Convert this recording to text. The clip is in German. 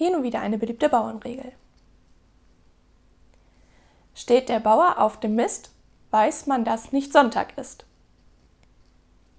Hier nun wieder eine beliebte Bauernregel. Steht der Bauer auf dem Mist, weiß man, dass nicht Sonntag ist.